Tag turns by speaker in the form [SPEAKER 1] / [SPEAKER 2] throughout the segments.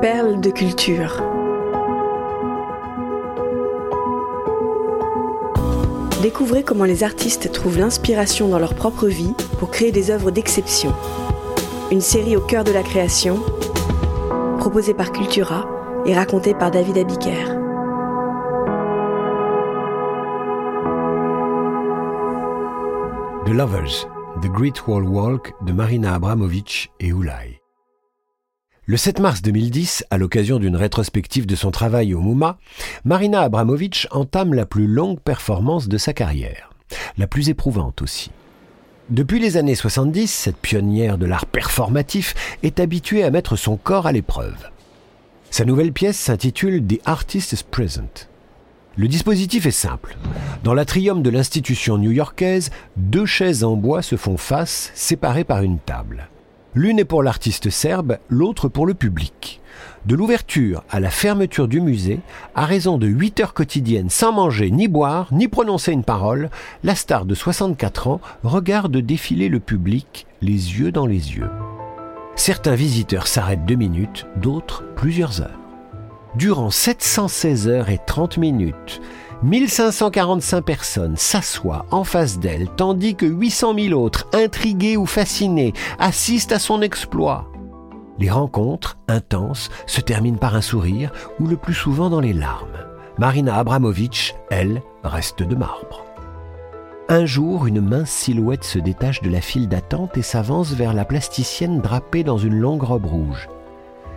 [SPEAKER 1] Perles de culture. Découvrez comment les artistes trouvent l'inspiration dans leur propre vie pour créer des œuvres d'exception. Une série au cœur de la création, proposée par Cultura et racontée par David Abiker.
[SPEAKER 2] The Lovers, The Great Wall Walk de Marina Abramovic et Oulai. Le 7 mars 2010, à l'occasion d'une rétrospective de son travail au MoMA, Marina Abramovic entame la plus longue performance de sa carrière, la plus éprouvante aussi. Depuis les années 70, cette pionnière de l'art performatif est habituée à mettre son corps à l'épreuve. Sa nouvelle pièce s'intitule The Artist is Present. Le dispositif est simple. Dans l'atrium de l'institution new-yorkaise, deux chaises en bois se font face, séparées par une table. L'une est pour l'artiste serbe, l'autre pour le public. De l'ouverture à la fermeture du musée, à raison de 8 heures quotidiennes sans manger, ni boire, ni prononcer une parole, la star de 64 ans regarde défiler le public, les yeux dans les yeux. Certains visiteurs s'arrêtent deux minutes, d'autres plusieurs heures durant 716 heures et 30 minutes, 1545 personnes s'assoient en face d'elle, tandis que 800 000 autres, intrigués ou fascinés, assistent à son exploit. Les rencontres, intenses, se terminent par un sourire ou le plus souvent dans les larmes. Marina Abramovic, elle, reste de marbre. Un jour, une mince silhouette se détache de la file d'attente et s'avance vers la plasticienne drapée dans une longue robe rouge.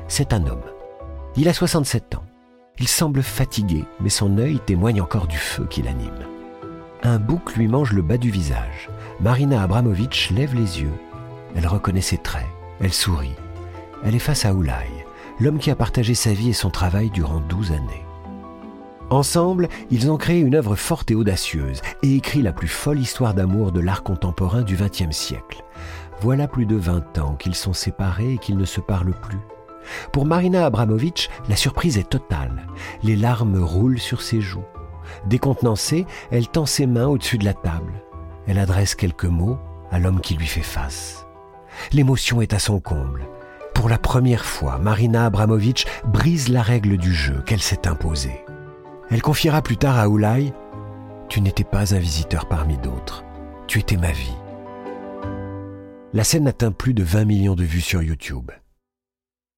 [SPEAKER 2] C'est un homme. Il a 67 ans. Il semble fatigué, mais son œil témoigne encore du feu qui l'anime. Un bouc lui mange le bas du visage. Marina Abramovic lève les yeux. Elle reconnaît ses traits. Elle sourit. Elle est face à Oulai, l'homme qui a partagé sa vie et son travail durant 12 années. Ensemble, ils ont créé une œuvre forte et audacieuse et écrit la plus folle histoire d'amour de l'art contemporain du XXe siècle. Voilà plus de 20 ans qu'ils sont séparés et qu'ils ne se parlent plus. Pour Marina Abramovic, la surprise est totale. Les larmes roulent sur ses joues. Décontenancée, elle tend ses mains au-dessus de la table. Elle adresse quelques mots à l'homme qui lui fait face. L'émotion est à son comble. Pour la première fois, Marina Abramovic brise la règle du jeu qu'elle s'est imposée. Elle confiera plus tard à Oulai Tu n'étais pas un visiteur parmi d'autres. Tu étais ma vie. La scène atteint plus de 20 millions de vues sur YouTube.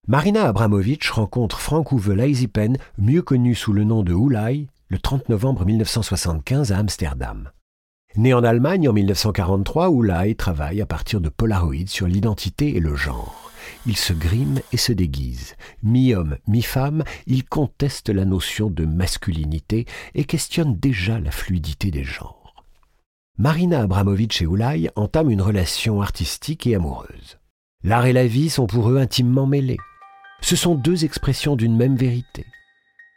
[SPEAKER 2] Marina Abramovic rencontre Frank Uwe Leisipen, mieux connu sous le nom de Oulai, le 30 novembre 1975 à Amsterdam. Né en Allemagne en 1943, Oulai travaille à partir de Polaroid sur l'identité et le genre. Il se grime et se déguise. Mi-homme, mi-femme, il conteste la notion de masculinité et questionne déjà la fluidité des genres. Marina Abramovic et Oulai entament une relation artistique et amoureuse. L'art et la vie sont pour eux intimement mêlés. Ce sont deux expressions d'une même vérité.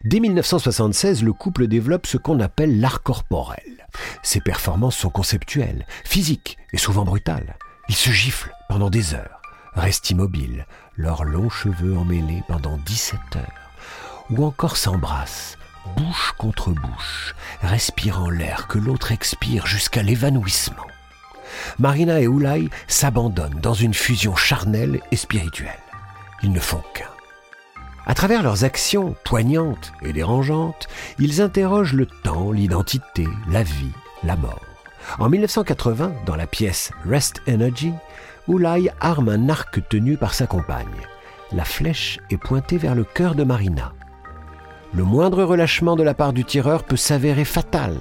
[SPEAKER 2] Dès 1976, le couple développe ce qu'on appelle l'art corporel. Ses performances sont conceptuelles, physiques et souvent brutales. Ils se giflent pendant des heures, restent immobiles, leurs longs cheveux emmêlés pendant 17 heures, ou encore s'embrassent, bouche contre bouche, respirant l'air que l'autre expire jusqu'à l'évanouissement. Marina et Oulai s'abandonnent dans une fusion charnelle et spirituelle. Ils ne font qu'un. À travers leurs actions poignantes et dérangeantes, ils interrogent le temps, l'identité, la vie, la mort. En 1980, dans la pièce Rest Energy, Oulai arme un arc tenu par sa compagne. La flèche est pointée vers le cœur de Marina. Le moindre relâchement de la part du tireur peut s'avérer fatal.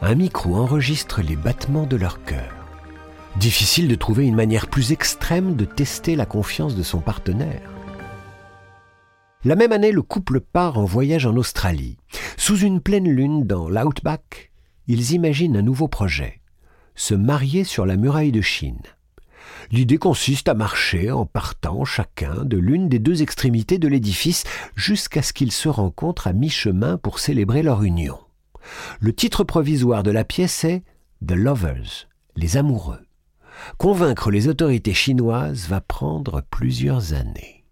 [SPEAKER 2] Un micro enregistre les battements de leur cœur. Difficile de trouver une manière plus extrême de tester la confiance de son partenaire. La même année, le couple part en voyage en Australie. Sous une pleine lune dans l'Outback, ils imaginent un nouveau projet. Se marier sur la muraille de Chine. L'idée consiste à marcher en partant chacun de l'une des deux extrémités de l'édifice jusqu'à ce qu'ils se rencontrent à mi-chemin pour célébrer leur union. Le titre provisoire de la pièce est The Lovers, les amoureux. Convaincre les autorités chinoises va prendre plusieurs années.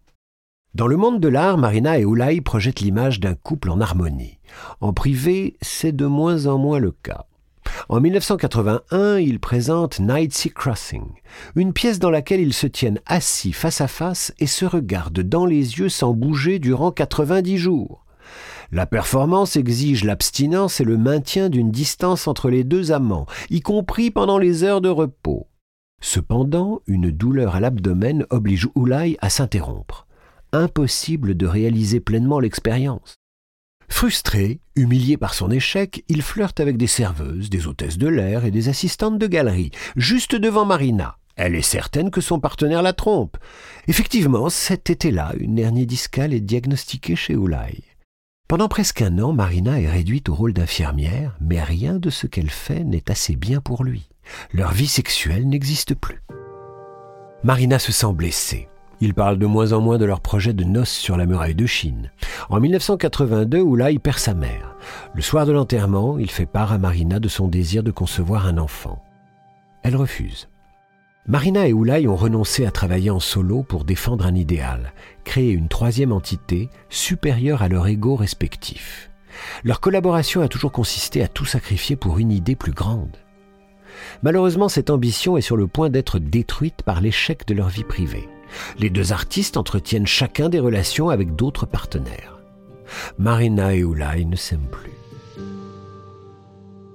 [SPEAKER 2] Dans le monde de l'art, Marina et Oulai projettent l'image d'un couple en harmonie. En privé, c'est de moins en moins le cas. En 1981, il présente Night Sea Crossing, une pièce dans laquelle ils se tiennent assis face à face et se regardent dans les yeux sans bouger durant 90 jours. La performance exige l'abstinence et le maintien d'une distance entre les deux amants, y compris pendant les heures de repos. Cependant, une douleur à l'abdomen oblige Oulai à s'interrompre. Impossible de réaliser pleinement l'expérience. Frustré, humilié par son échec, il flirte avec des serveuses, des hôtesses de l'air et des assistantes de galerie, juste devant Marina. Elle est certaine que son partenaire la trompe. Effectivement, cet été-là, une hernie discale est diagnostiquée chez Oulai. Pendant presque un an, Marina est réduite au rôle d'infirmière, mais rien de ce qu'elle fait n'est assez bien pour lui. Leur vie sexuelle n'existe plus. Marina se sent blessée. Ils parlent de moins en moins de leur projet de noces sur la muraille de Chine. En 1982, Oulai perd sa mère. Le soir de l'enterrement, il fait part à Marina de son désir de concevoir un enfant. Elle refuse. Marina et Oulai ont renoncé à travailler en solo pour défendre un idéal, créer une troisième entité supérieure à leur ego respectif. Leur collaboration a toujours consisté à tout sacrifier pour une idée plus grande. Malheureusement, cette ambition est sur le point d'être détruite par l'échec de leur vie privée. Les deux artistes entretiennent chacun des relations avec d'autres partenaires. Marina et Oulai ne s'aiment plus.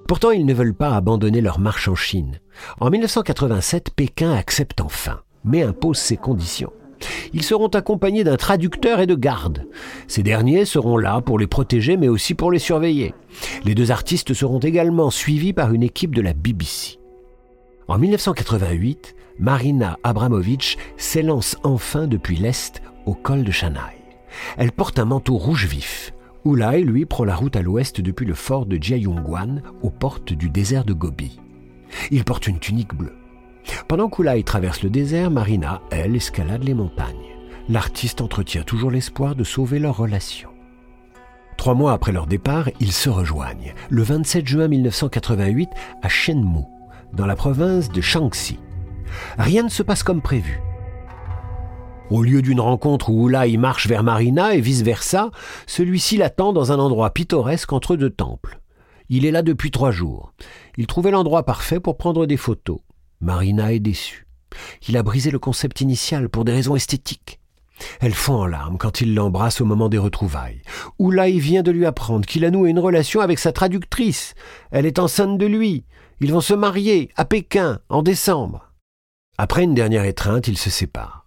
[SPEAKER 2] Pourtant, ils ne veulent pas abandonner leur marche en Chine. En 1987, Pékin accepte enfin, mais impose ses conditions. Ils seront accompagnés d'un traducteur et de gardes. Ces derniers seront là pour les protéger, mais aussi pour les surveiller. Les deux artistes seront également suivis par une équipe de la BBC. En 1988, Marina Abramovich s'élance enfin depuis l'Est au col de Shanghai. Elle porte un manteau rouge vif. Ulai, lui, prend la route à l'ouest depuis le fort de Jiayongguan aux portes du désert de Gobi. Il porte une tunique bleue. Pendant qu'Ulai traverse le désert, Marina, elle, escalade les montagnes. L'artiste entretient toujours l'espoir de sauver leur relation. Trois mois après leur départ, ils se rejoignent, le 27 juin 1988, à Shenmue, dans la province de Shaanxi. Rien ne se passe comme prévu. Au lieu d'une rencontre où Oulai marche vers Marina et vice-versa, celui-ci l'attend dans un endroit pittoresque entre deux temples. Il est là depuis trois jours. Il trouvait l'endroit parfait pour prendre des photos. Marina est déçue. Il a brisé le concept initial pour des raisons esthétiques. Elle fond en larmes quand il l'embrasse au moment des retrouvailles. Oulai vient de lui apprendre qu'il a noué une relation avec sa traductrice. Elle est enceinte de lui. Ils vont se marier à Pékin en décembre. Après une dernière étreinte, ils se séparent.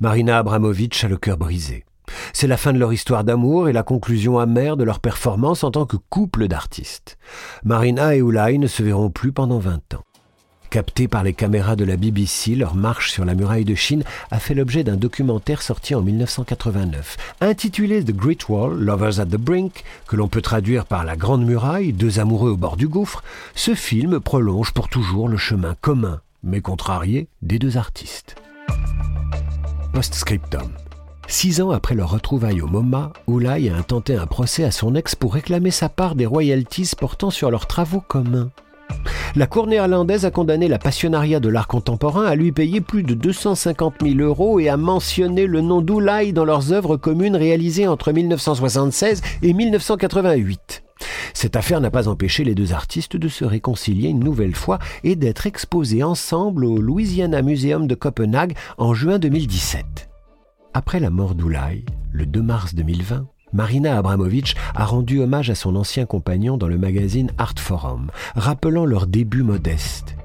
[SPEAKER 2] Marina Abramovitch a le cœur brisé. C'est la fin de leur histoire d'amour et la conclusion amère de leur performance en tant que couple d'artistes. Marina et Ulay ne se verront plus pendant 20 ans. Captés par les caméras de la BBC, leur marche sur la muraille de Chine a fait l'objet d'un documentaire sorti en 1989. Intitulé The Great Wall, Lovers at the Brink, que l'on peut traduire par La Grande Muraille, deux amoureux au bord du gouffre, ce film prolonge pour toujours le chemin commun mais contrarié, des deux artistes. Postscriptum. Six ans après leur retrouvaille au MoMA, Oulai a intenté un procès à son ex pour réclamer sa part des royalties portant sur leurs travaux communs. La Cour néerlandaise a condamné la passionnariat de l'art contemporain à lui payer plus de 250 000 euros et a mentionné le nom d'Oulai dans leurs œuvres communes réalisées entre 1976 et 1988. Cette affaire n'a pas empêché les deux artistes de se réconcilier une nouvelle fois et d'être exposés ensemble au Louisiana Museum de Copenhague en juin 2017. Après la mort d'Oulai, le 2 mars 2020, Marina Abramovich a rendu hommage à son ancien compagnon dans le magazine Art Forum, rappelant leur début modeste.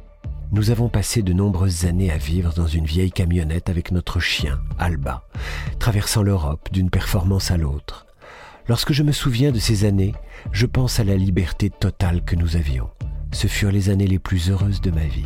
[SPEAKER 2] Nous avons passé de nombreuses années à vivre dans une vieille camionnette avec notre chien, Alba, traversant l'Europe d'une performance à l'autre. Lorsque je me souviens de ces années, je pense à la liberté totale que nous avions. Ce furent les années les plus heureuses de ma vie.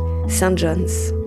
[SPEAKER 1] St. John's.